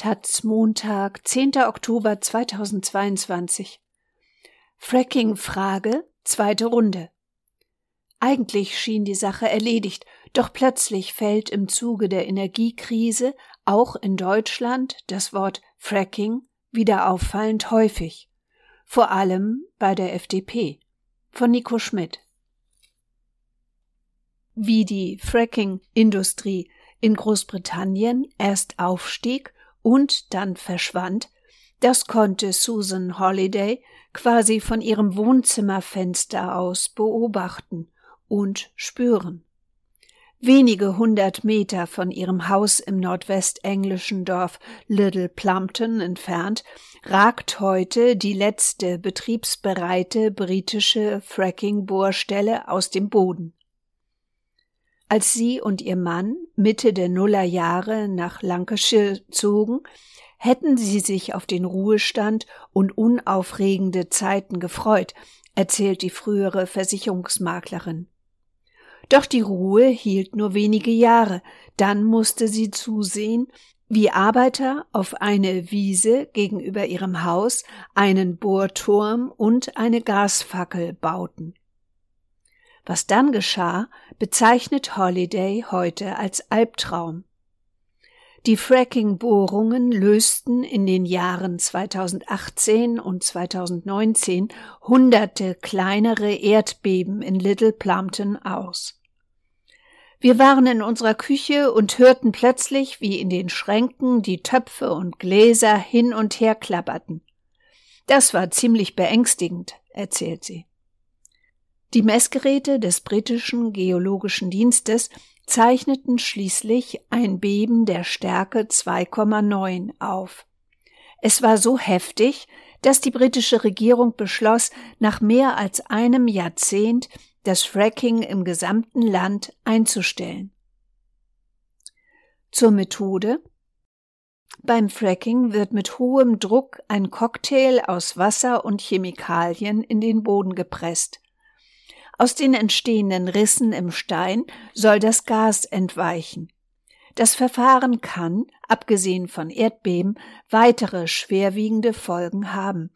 Taz Montag, 10. Oktober 2022. Fracking-Frage, zweite Runde. Eigentlich schien die Sache erledigt, doch plötzlich fällt im Zuge der Energiekrise auch in Deutschland das Wort Fracking wieder auffallend häufig. Vor allem bei der FDP. Von Nico Schmidt. Wie die Fracking-Industrie in Großbritannien erst aufstieg und dann verschwand, das konnte Susan Holiday quasi von ihrem Wohnzimmerfenster aus beobachten und spüren. Wenige hundert Meter von ihrem Haus im nordwestenglischen Dorf Little Plumpton entfernt ragt heute die letzte betriebsbereite britische Fracking-Bohrstelle aus dem Boden. Als sie und ihr Mann Mitte der Nullerjahre nach Lancashire zogen, hätten sie sich auf den Ruhestand und unaufregende Zeiten gefreut, erzählt die frühere Versicherungsmaklerin. Doch die Ruhe hielt nur wenige Jahre, dann musste sie zusehen, wie Arbeiter auf eine Wiese gegenüber ihrem Haus einen Bohrturm und eine Gasfackel bauten. Was dann geschah, bezeichnet Holiday heute als Albtraum. Die Fracking-Bohrungen lösten in den Jahren 2018 und 2019 hunderte kleinere Erdbeben in Little Plumpton aus. Wir waren in unserer Küche und hörten plötzlich, wie in den Schränken die Töpfe und Gläser hin und her klapperten. Das war ziemlich beängstigend, erzählt sie. Die Messgeräte des britischen Geologischen Dienstes zeichneten schließlich ein Beben der Stärke 2,9 auf. Es war so heftig, dass die britische Regierung beschloss, nach mehr als einem Jahrzehnt das Fracking im gesamten Land einzustellen. Zur Methode beim Fracking wird mit hohem Druck ein Cocktail aus Wasser und Chemikalien in den Boden gepresst. Aus den entstehenden Rissen im Stein soll das Gas entweichen. Das Verfahren kann, abgesehen von Erdbeben, weitere schwerwiegende Folgen haben.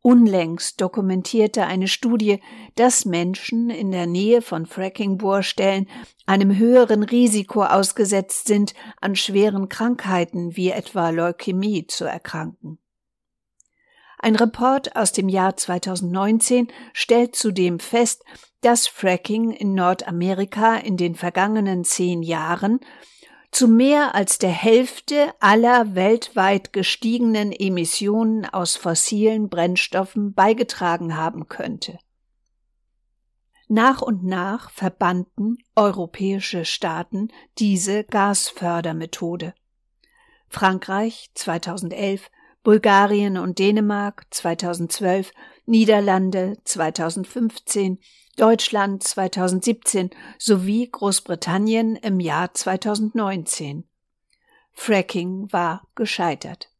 Unlängst dokumentierte eine Studie, dass Menschen in der Nähe von Fracking-Bohrstellen einem höheren Risiko ausgesetzt sind, an schweren Krankheiten wie etwa Leukämie zu erkranken. Ein Report aus dem Jahr 2019 stellt zudem fest, dass Fracking in Nordamerika in den vergangenen zehn Jahren zu mehr als der Hälfte aller weltweit gestiegenen Emissionen aus fossilen Brennstoffen beigetragen haben könnte. Nach und nach verbannten europäische Staaten diese Gasfördermethode. Frankreich 2011, Bulgarien und Dänemark 2012, Niederlande 2015, Deutschland 2017 sowie Großbritannien im Jahr 2019. Fracking war gescheitert.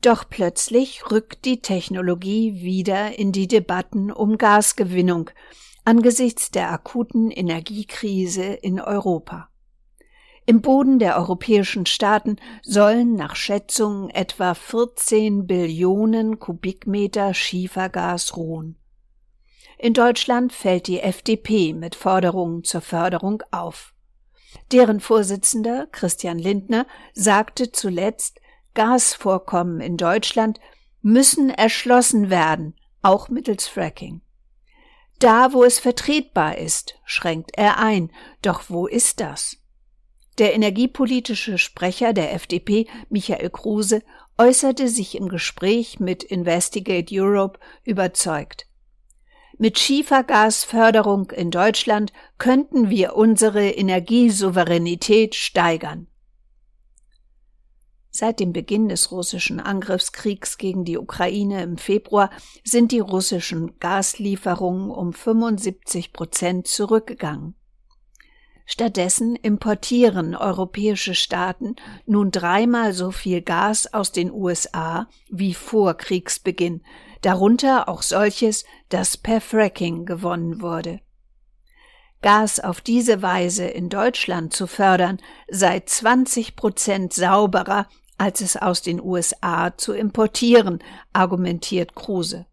Doch plötzlich rückt die Technologie wieder in die Debatten um Gasgewinnung angesichts der akuten Energiekrise in Europa. Im Boden der europäischen Staaten sollen nach Schätzungen etwa 14 Billionen Kubikmeter Schiefergas ruhen. In Deutschland fällt die FDP mit Forderungen zur Förderung auf. Deren Vorsitzender Christian Lindner sagte zuletzt, Gasvorkommen in Deutschland müssen erschlossen werden, auch mittels Fracking. Da, wo es vertretbar ist, schränkt er ein. Doch wo ist das? Der energiepolitische Sprecher der FDP, Michael Kruse, äußerte sich im Gespräch mit Investigate Europe überzeugt. Mit Schiefergasförderung in Deutschland könnten wir unsere Energiesouveränität steigern. Seit dem Beginn des russischen Angriffskriegs gegen die Ukraine im Februar sind die russischen Gaslieferungen um 75 Prozent zurückgegangen. Stattdessen importieren europäische Staaten nun dreimal so viel Gas aus den USA wie vor Kriegsbeginn, darunter auch solches, das per Fracking gewonnen wurde. Gas auf diese Weise in Deutschland zu fördern, sei 20 Prozent sauberer, als es aus den USA zu importieren, argumentiert Kruse.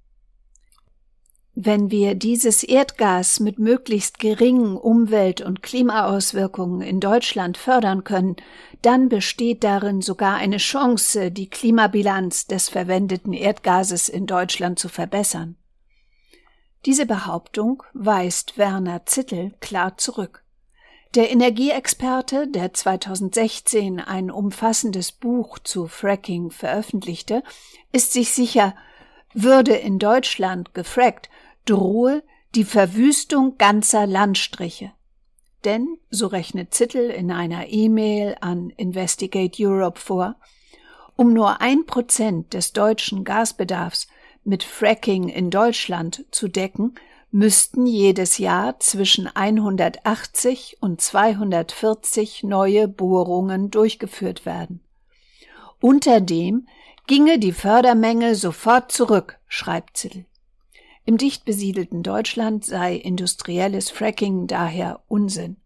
Wenn wir dieses Erdgas mit möglichst geringen Umwelt- und Klimaauswirkungen in Deutschland fördern können, dann besteht darin sogar eine Chance, die Klimabilanz des verwendeten Erdgases in Deutschland zu verbessern. Diese Behauptung weist Werner Zittel klar zurück. Der Energieexperte, der 2016 ein umfassendes Buch zu Fracking veröffentlichte, ist sich sicher, würde in Deutschland gefrackt, drohe die Verwüstung ganzer Landstriche. Denn, so rechnet Zittel in einer E-Mail an Investigate Europe vor, um nur ein Prozent des deutschen Gasbedarfs mit Fracking in Deutschland zu decken, müssten jedes Jahr zwischen 180 und 240 neue Bohrungen durchgeführt werden. Unter dem ginge die Fördermenge sofort zurück, schreibt Zittel. Im dicht besiedelten Deutschland sei industrielles Fracking daher Unsinn.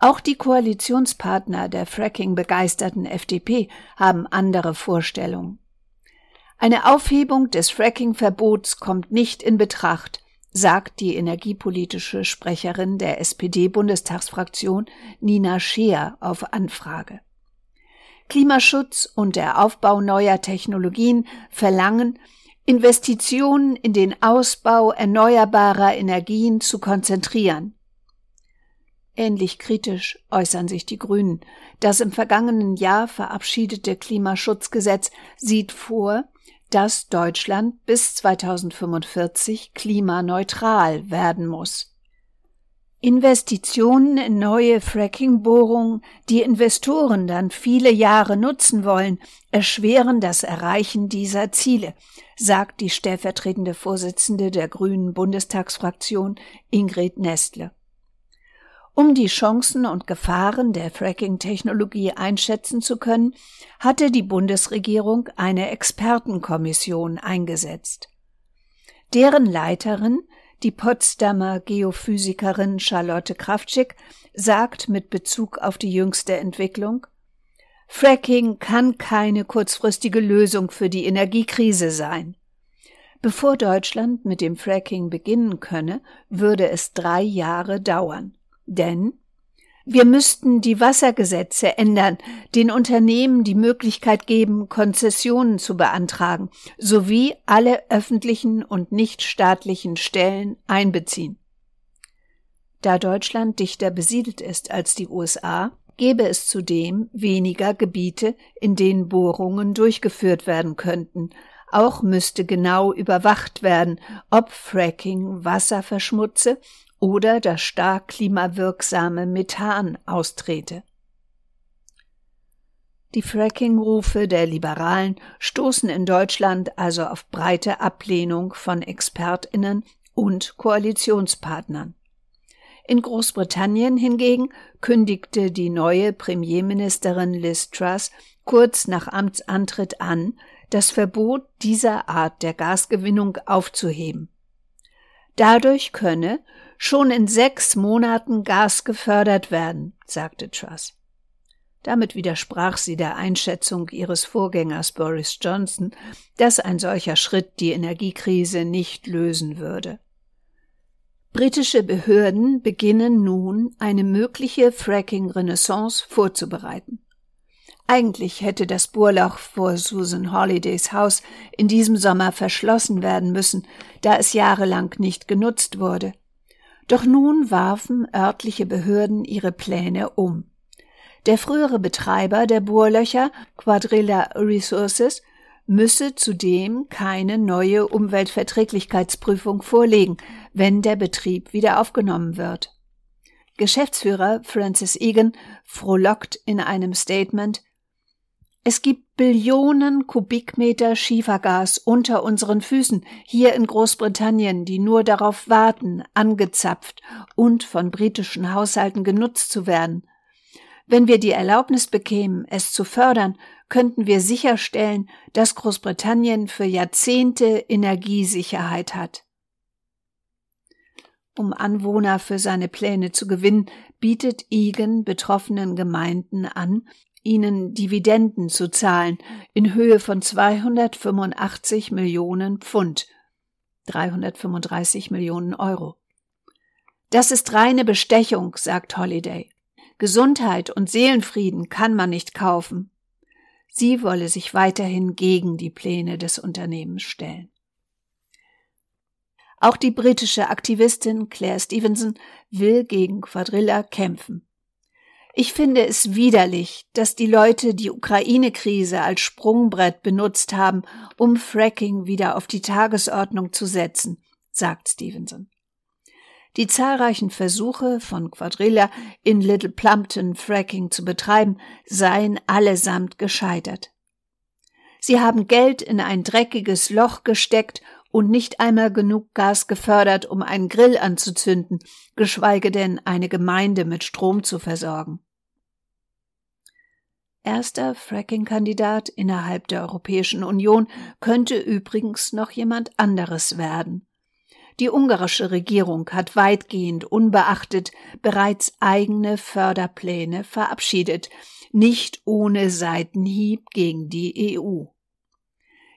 Auch die Koalitionspartner der Fracking begeisterten FDP haben andere Vorstellungen. Eine Aufhebung des Fracking-Verbots kommt nicht in Betracht, sagt die energiepolitische Sprecherin der SPD-Bundestagsfraktion Nina Scheer auf Anfrage. Klimaschutz und der Aufbau neuer Technologien verlangen, Investitionen in den Ausbau erneuerbarer Energien zu konzentrieren. Ähnlich kritisch äußern sich die Grünen. Das im vergangenen Jahr verabschiedete Klimaschutzgesetz sieht vor, dass Deutschland bis 2045 klimaneutral werden muss. Investitionen in neue Fracking-Bohrungen, die Investoren dann viele Jahre nutzen wollen, erschweren das Erreichen dieser Ziele, sagt die stellvertretende Vorsitzende der Grünen Bundestagsfraktion Ingrid Nestle. Um die Chancen und Gefahren der Fracking-Technologie einschätzen zu können, hatte die Bundesregierung eine Expertenkommission eingesetzt. Deren Leiterin die Potsdamer Geophysikerin Charlotte Kraftschick sagt mit Bezug auf die jüngste Entwicklung, Fracking kann keine kurzfristige Lösung für die Energiekrise sein. Bevor Deutschland mit dem Fracking beginnen könne, würde es drei Jahre dauern. Denn wir müssten die Wassergesetze ändern, den Unternehmen die Möglichkeit geben, Konzessionen zu beantragen, sowie alle öffentlichen und nichtstaatlichen Stellen einbeziehen. Da Deutschland dichter besiedelt ist als die USA, gäbe es zudem weniger Gebiete, in denen Bohrungen durchgeführt werden könnten. Auch müsste genau überwacht werden, ob Fracking Wasser verschmutze oder das stark klimawirksame Methan austrete. Die Fracking-Rufe der Liberalen stoßen in Deutschland also auf breite Ablehnung von ExpertInnen und Koalitionspartnern. In Großbritannien hingegen kündigte die neue Premierministerin Liz Truss kurz nach Amtsantritt an, das Verbot dieser Art der Gasgewinnung aufzuheben. Dadurch könne schon in sechs Monaten Gas gefördert werden, sagte Truss. Damit widersprach sie der Einschätzung ihres Vorgängers Boris Johnson, dass ein solcher Schritt die Energiekrise nicht lösen würde. Britische Behörden beginnen nun eine mögliche Fracking-Renaissance vorzubereiten. Eigentlich hätte das Bohrloch vor Susan Holidays Haus in diesem Sommer verschlossen werden müssen, da es jahrelang nicht genutzt wurde. Doch nun warfen örtliche Behörden ihre Pläne um. Der frühere Betreiber der Bohrlöcher, Quadrilla Resources, müsse zudem keine neue Umweltverträglichkeitsprüfung vorlegen, wenn der Betrieb wieder aufgenommen wird. Geschäftsführer Francis Egan frohlockt in einem Statement es gibt Billionen Kubikmeter Schiefergas unter unseren Füßen hier in Großbritannien, die nur darauf warten, angezapft und von britischen Haushalten genutzt zu werden. Wenn wir die Erlaubnis bekämen, es zu fördern, könnten wir sicherstellen, dass Großbritannien für Jahrzehnte Energiesicherheit hat. Um Anwohner für seine Pläne zu gewinnen, bietet Egan betroffenen Gemeinden an, ihnen Dividenden zu zahlen in Höhe von 285 Millionen Pfund, 335 Millionen Euro. Das ist reine Bestechung, sagt Holiday. Gesundheit und Seelenfrieden kann man nicht kaufen. Sie wolle sich weiterhin gegen die Pläne des Unternehmens stellen. Auch die britische Aktivistin Claire Stevenson will gegen Quadrilla kämpfen. Ich finde es widerlich, dass die Leute die Ukraine-Krise als Sprungbrett benutzt haben, um Fracking wieder auf die Tagesordnung zu setzen, sagt Stevenson. Die zahlreichen Versuche von Quadrilla in Little Plumpton Fracking zu betreiben seien allesamt gescheitert. Sie haben Geld in ein dreckiges Loch gesteckt und nicht einmal genug Gas gefördert, um einen Grill anzuzünden, geschweige denn eine Gemeinde mit Strom zu versorgen. Erster Fracking-Kandidat innerhalb der Europäischen Union könnte übrigens noch jemand anderes werden. Die ungarische Regierung hat weitgehend unbeachtet bereits eigene Förderpläne verabschiedet, nicht ohne Seitenhieb gegen die EU.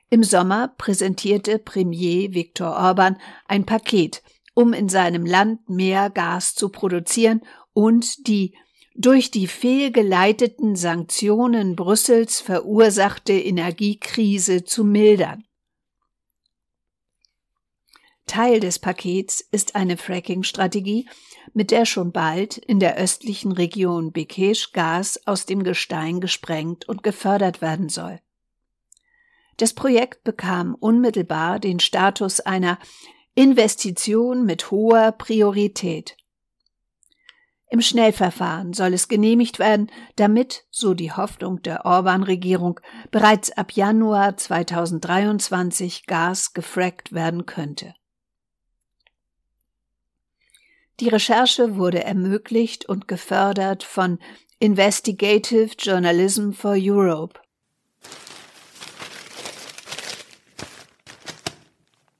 Im Sommer präsentierte Premier Viktor Orban ein Paket, um in seinem Land mehr Gas zu produzieren und die durch die fehlgeleiteten Sanktionen Brüssels verursachte Energiekrise zu mildern. Teil des Pakets ist eine Fracking-Strategie, mit der schon bald in der östlichen Region Bekesh Gas aus dem Gestein gesprengt und gefördert werden soll. Das Projekt bekam unmittelbar den Status einer Investition mit hoher Priorität. Im Schnellverfahren soll es genehmigt werden, damit, so die Hoffnung der Orban-Regierung, bereits ab Januar 2023 Gas gefrackt werden könnte. Die Recherche wurde ermöglicht und gefördert von Investigative Journalism for Europe